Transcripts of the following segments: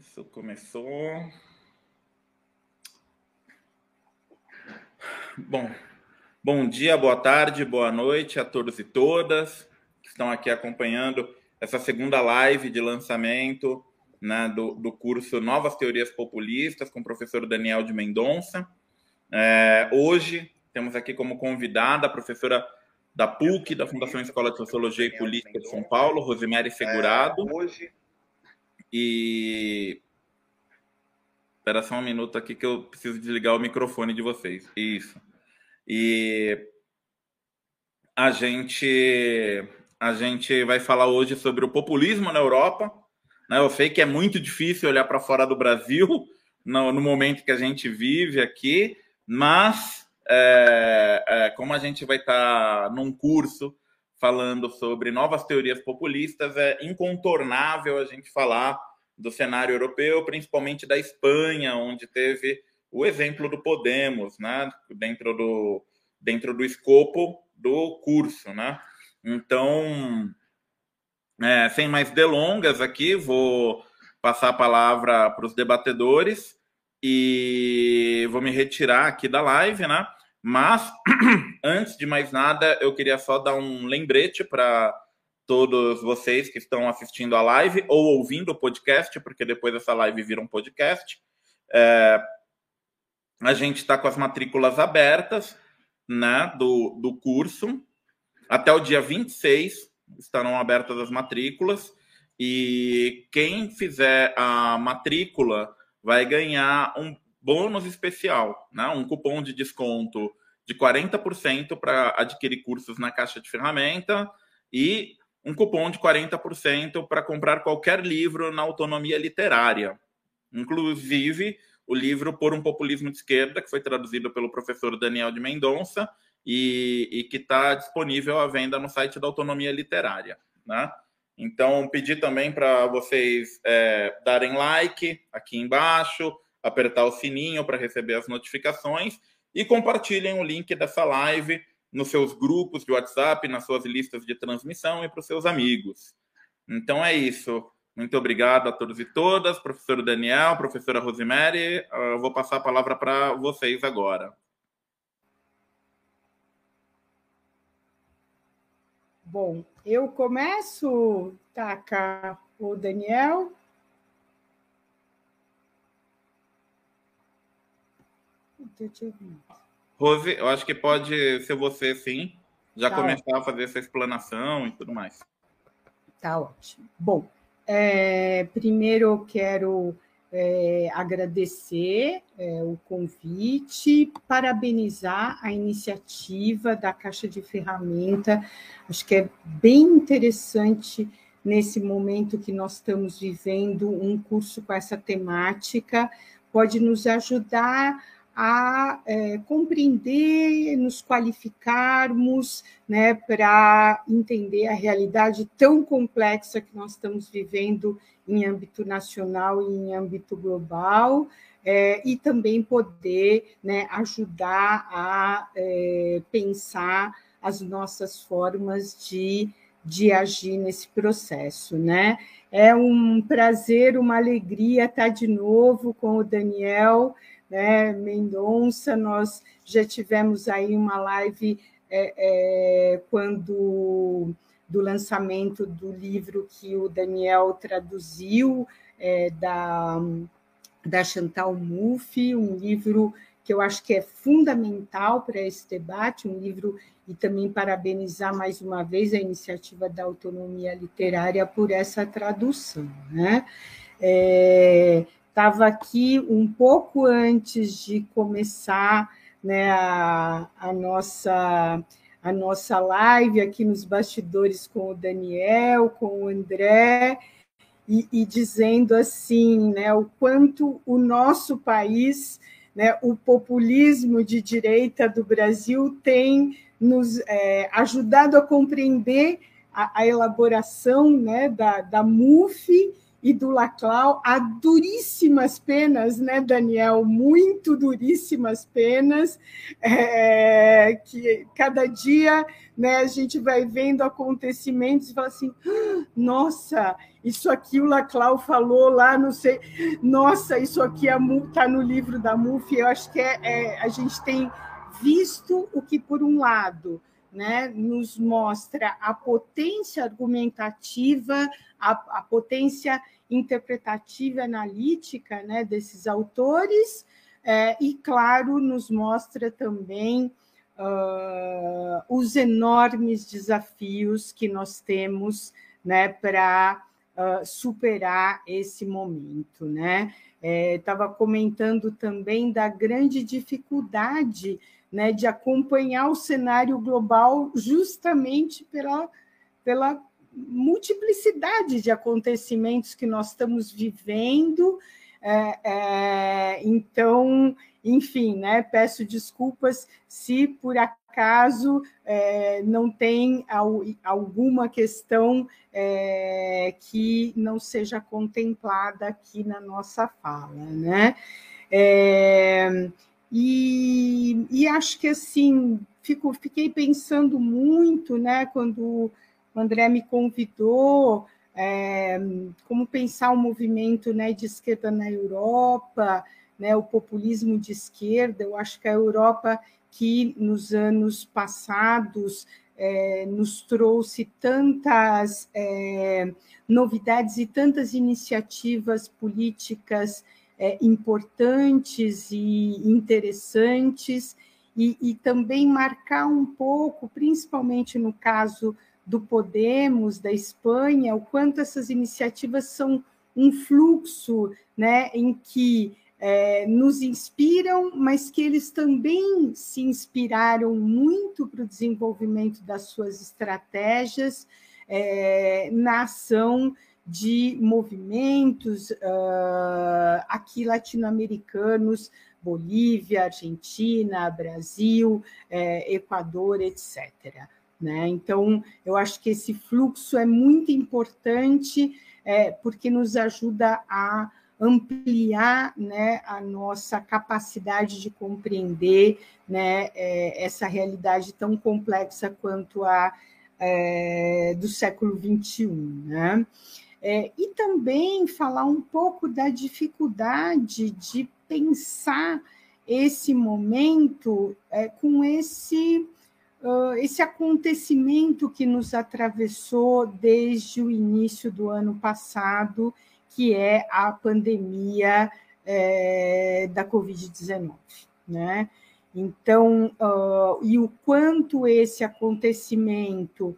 Isso começou. Bom, bom dia, boa tarde, boa noite a todos e todas que estão aqui acompanhando essa segunda live de lançamento né, do, do curso Novas Teorias Populistas com o professor Daniel de Mendonça. É, hoje temos aqui como convidada a professora da PUC, da Fundação Escola de Sociologia e Política de São Paulo, Rosemary Segurado. É, hoje. E. Espera só um minuto aqui que eu preciso desligar o microfone de vocês. Isso. E a gente a gente vai falar hoje sobre o populismo na Europa. Né? Eu sei que é muito difícil olhar para fora do Brasil no, no, momento que a gente vive aqui, mas é, é, como a gente vai estar tá num curso falando sobre novas teorias populistas, é incontornável a gente falar do cenário europeu, principalmente da Espanha, onde teve o exemplo do Podemos, né, dentro do dentro do escopo do curso, né? Então, é, sem mais delongas aqui, vou passar a palavra para os debatedores e vou me retirar aqui da live, né? Mas, antes de mais nada, eu queria só dar um lembrete para todos vocês que estão assistindo a live ou ouvindo o podcast, porque depois essa live vira um podcast. É, a gente está com as matrículas abertas né, do, do curso. Até o dia 26 estarão abertas as matrículas. E quem fizer a matrícula vai ganhar um bônus especial, né? um cupom de desconto de 40% para adquirir cursos na caixa de ferramenta e um cupom de 40% para comprar qualquer livro na autonomia literária. Inclusive, o livro Por um Populismo de Esquerda, que foi traduzido pelo professor Daniel de Mendonça e, e que está disponível à venda no site da Autonomia Literária. Né? Então, pedir também para vocês é, darem like aqui embaixo, apertar o sininho para receber as notificações e compartilhem o link dessa live nos seus grupos de WhatsApp, nas suas listas de transmissão e para os seus amigos. Então é isso. Muito obrigado a todos e todas, professor Daniel, professora Rosemary. Eu vou passar a palavra para vocês agora. Bom, eu começo, Taca, o Daniel. Rose, eu acho que pode ser você, sim, já tá começar ótimo. a fazer essa explanação e tudo mais. Tá ótimo. Bom, é, primeiro eu quero é, agradecer é, o convite, parabenizar a iniciativa da Caixa de Ferramenta. Acho que é bem interessante nesse momento que nós estamos vivendo um curso com essa temática, pode nos ajudar a é, compreender, nos qualificarmos né, para entender a realidade tão complexa que nós estamos vivendo em âmbito nacional e em âmbito global, é, e também poder né, ajudar a é, pensar as nossas formas de, de agir nesse processo. Né? É um prazer, uma alegria estar de novo com o Daniel né, Mendonça, nós já tivemos aí uma live é, é, quando do lançamento do livro que o Daniel traduziu é, da, da Chantal Mouffe, um livro que eu acho que é fundamental para esse debate, um livro e também parabenizar mais uma vez a iniciativa da autonomia literária por essa tradução. Né? É, estava aqui um pouco antes de começar né, a, a, nossa, a nossa live aqui nos bastidores com o Daniel, com o André, e, e dizendo assim né, o quanto o nosso país, né, o populismo de direita do Brasil tem nos é, ajudado a compreender a, a elaboração né, da, da MUF e do Laclau a duríssimas penas, né, Daniel? Muito duríssimas penas, é, que cada dia né, a gente vai vendo acontecimentos e fala assim: ah, nossa, isso aqui o Laclau falou lá, não sei, nossa, isso aqui está no livro da MUF. Eu acho que é, é, a gente tem visto o que, por um lado, né, nos mostra a potência argumentativa, a, a potência interpretativa e analítica né, desses autores, é, e, claro, nos mostra também uh, os enormes desafios que nós temos né, para uh, superar esse momento. Né? Estava é, comentando também da grande dificuldade né, de acompanhar o cenário global justamente pela, pela multiplicidade de acontecimentos que nós estamos vivendo. É, é, então, enfim, né, peço desculpas se por acaso é, não tem alguma questão é, que não seja contemplada aqui na nossa fala, né? E, e acho que assim, fico, fiquei pensando muito, né, quando o André me convidou, é, como pensar o movimento né, de esquerda na Europa, né, o populismo de esquerda. Eu acho que a Europa, que nos anos passados é, nos trouxe tantas é, novidades e tantas iniciativas políticas é, importantes e interessantes, e, e também marcar um pouco, principalmente no caso do Podemos, da Espanha, o quanto essas iniciativas são um fluxo né, em que é, nos inspiram, mas que eles também se inspiraram muito para o desenvolvimento das suas estratégias é, na ação de movimentos uh, aqui latino-americanos, Bolívia, Argentina, Brasil, eh, Equador, etc. Né? Então, eu acho que esse fluxo é muito importante é, porque nos ajuda a ampliar né, a nossa capacidade de compreender né, é, essa realidade tão complexa quanto a é, do século XXI. Né? É, e também falar um pouco da dificuldade de pensar esse momento é, com esse, uh, esse acontecimento que nos atravessou desde o início do ano passado, que é a pandemia é, da Covid-19. Né? Então, uh, e o quanto esse acontecimento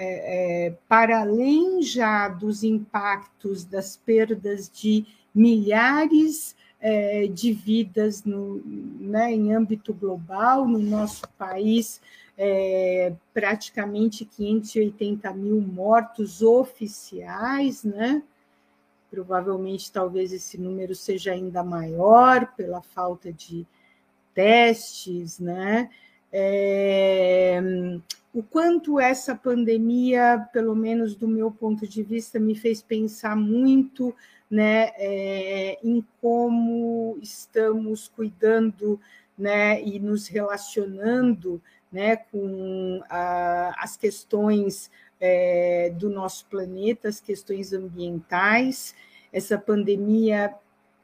é, é, para além já dos impactos das perdas de milhares é, de vidas no, né, em âmbito global, no nosso país, é, praticamente 580 mil mortos oficiais, né? Provavelmente, talvez esse número seja ainda maior pela falta de testes, né? É, o quanto essa pandemia, pelo menos do meu ponto de vista, me fez pensar muito né, é, em como estamos cuidando né, e nos relacionando né, com a, as questões é, do nosso planeta, as questões ambientais. Essa pandemia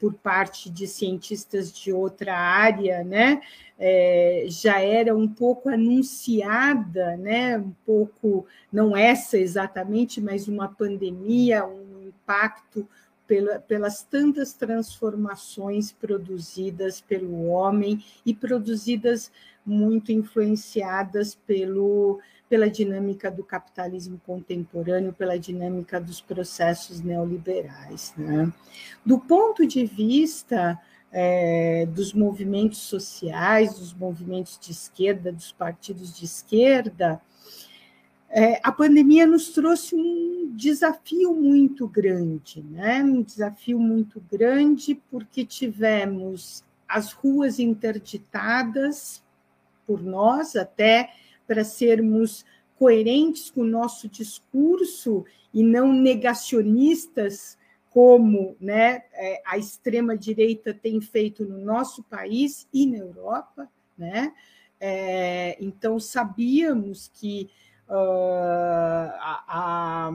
por parte de cientistas de outra área, né, é, já era um pouco anunciada, né, um pouco, não essa exatamente, mas uma pandemia, um impacto pela, pelas tantas transformações produzidas pelo homem e produzidas muito influenciadas pelo, pela dinâmica do capitalismo contemporâneo, pela dinâmica dos processos neoliberais. Né? Do ponto de vista é, dos movimentos sociais, dos movimentos de esquerda, dos partidos de esquerda, é, a pandemia nos trouxe um desafio muito grande, né? um desafio muito grande, porque tivemos as ruas interditadas por nós, até para sermos coerentes com o nosso discurso e não negacionistas como né, é, a extrema-direita tem feito no nosso país e na Europa. Né? É, então, sabíamos que uh, a,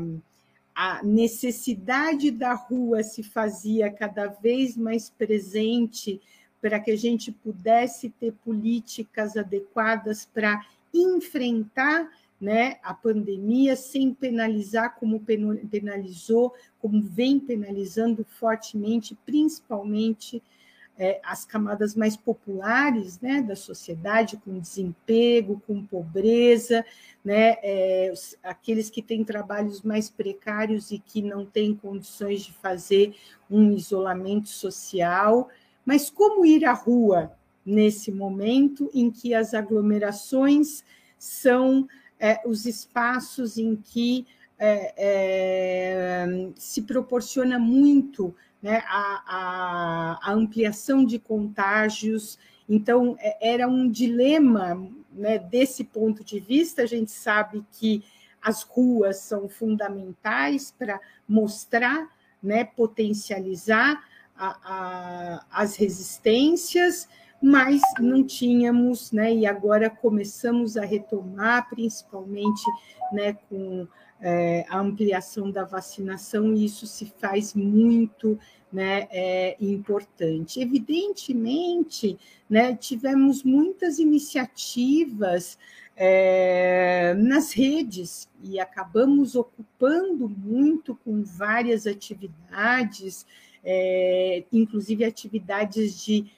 a, necessidade da rua se fazia cada vez mais presente para que a gente pudesse ter políticas adequadas para enfrentar né, a pandemia sem penalizar como penalizou, como vem penalizando fortemente, principalmente é, as camadas mais populares né, da sociedade, com desemprego, com pobreza, né, é, aqueles que têm trabalhos mais precários e que não têm condições de fazer um isolamento social. Mas como ir à rua nesse momento em que as aglomerações são é, os espaços em que é, é, se proporciona muito né, a, a, a, ampliação de contágios. Então, é, era um dilema né, desse ponto de vista. A gente sabe que as ruas são fundamentais para mostrar, né, potencializar a, as resistências, mas não tínhamos, né, e agora começamos a retomar, principalmente né, com é, a ampliação da vacinação, e isso se faz muito né, é, importante. Evidentemente, né, tivemos muitas iniciativas é, nas redes e acabamos ocupando muito com várias atividades, é, inclusive atividades de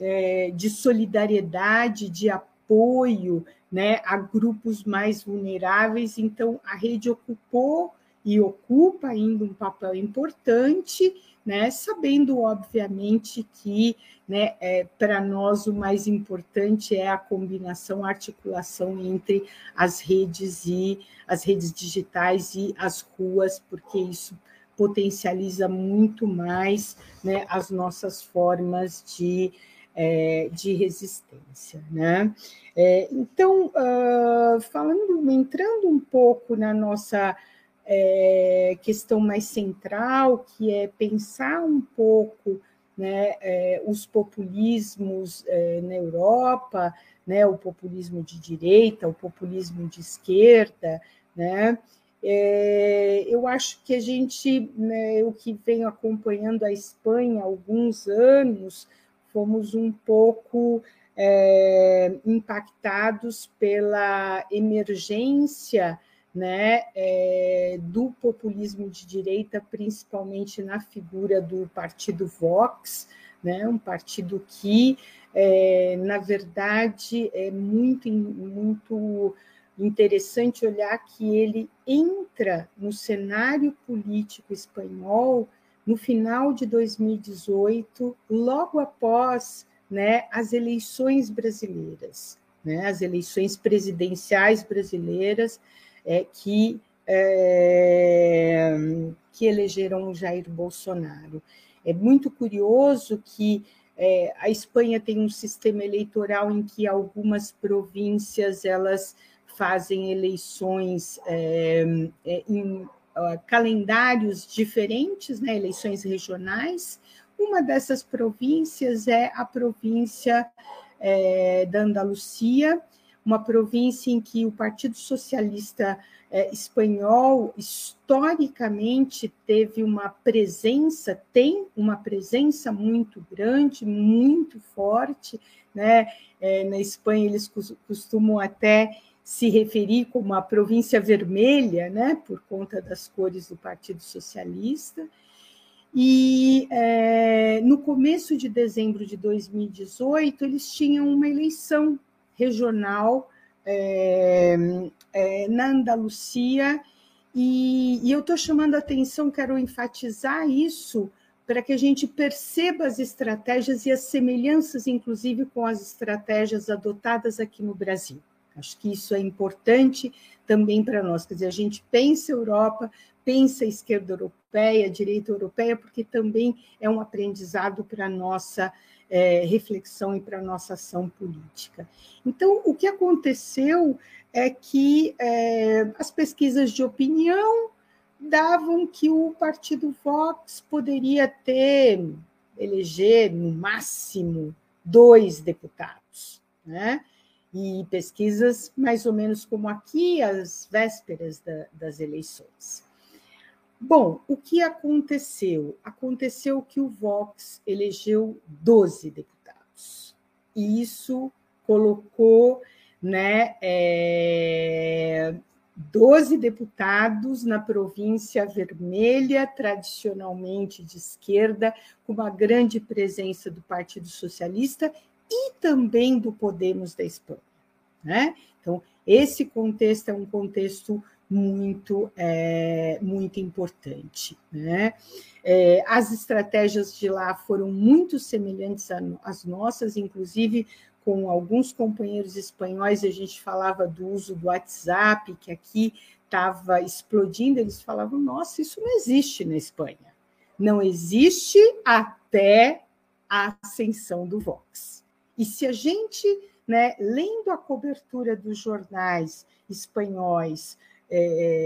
é, de solidariedade, de apoio né, a grupos mais vulneráveis. Então, a rede ocupou e ocupa ainda um papel importante, né, sabendo, obviamente, que né, é, para nós o mais importante é a combinação, a articulação entre as redes e as redes digitais e as ruas, porque isso potencializa muito mais né, as nossas formas de é, de resistência. Né? É, então, uh, falando, entrando um pouco na nossa é, questão mais central, que é pensar um pouco né, é, os populismos é, na Europa, né, o populismo de direita, o populismo de esquerda, né, é, eu acho que a gente, né, eu que venho acompanhando a Espanha há alguns anos, fomos um pouco é, impactados pela emergência né, é, do populismo de direita, principalmente na figura do partido Vox, né, um partido que, é, na verdade, é muito, muito interessante olhar que ele entra no cenário político espanhol no final de 2018, logo após né, as eleições brasileiras, né, as eleições presidenciais brasileiras é, que, é, que elegeram Jair Bolsonaro. É muito curioso que é, a Espanha tem um sistema eleitoral em que algumas províncias elas fazem eleições é, é calendários diferentes, né, eleições regionais. Uma dessas províncias é a província é, da Andalucia, uma província em que o Partido Socialista é, Espanhol historicamente teve uma presença, tem uma presença muito grande, muito forte. Né? É, na Espanha, eles costumam até se referir como a província vermelha, né, por conta das cores do Partido Socialista. E é, no começo de dezembro de 2018, eles tinham uma eleição regional é, é, na Andalucia, e, e eu estou chamando a atenção, quero enfatizar isso, para que a gente perceba as estratégias e as semelhanças, inclusive, com as estratégias adotadas aqui no Brasil. Acho que isso é importante também para nós. Quer dizer, a gente pensa Europa, pensa esquerda europeia, direita europeia, porque também é um aprendizado para a nossa é, reflexão e para a nossa ação política. Então, o que aconteceu é que é, as pesquisas de opinião davam que o partido Vox poderia ter, eleger no máximo dois deputados, né? E pesquisas mais ou menos como aqui, às vésperas da, das eleições. Bom, o que aconteceu? Aconteceu que o Vox elegeu 12 deputados. E isso colocou né, é, 12 deputados na província vermelha, tradicionalmente de esquerda, com uma grande presença do Partido Socialista e também do Podemos da Espanha. Né? Então, esse contexto é um contexto muito, é, muito importante. Né? É, as estratégias de lá foram muito semelhantes às nossas, inclusive com alguns companheiros espanhóis, a gente falava do uso do WhatsApp, que aqui estava explodindo, eles falavam: nossa, isso não existe na Espanha. Não existe até a ascensão do Vox. E se a gente, né, lendo a cobertura dos jornais espanhóis, é,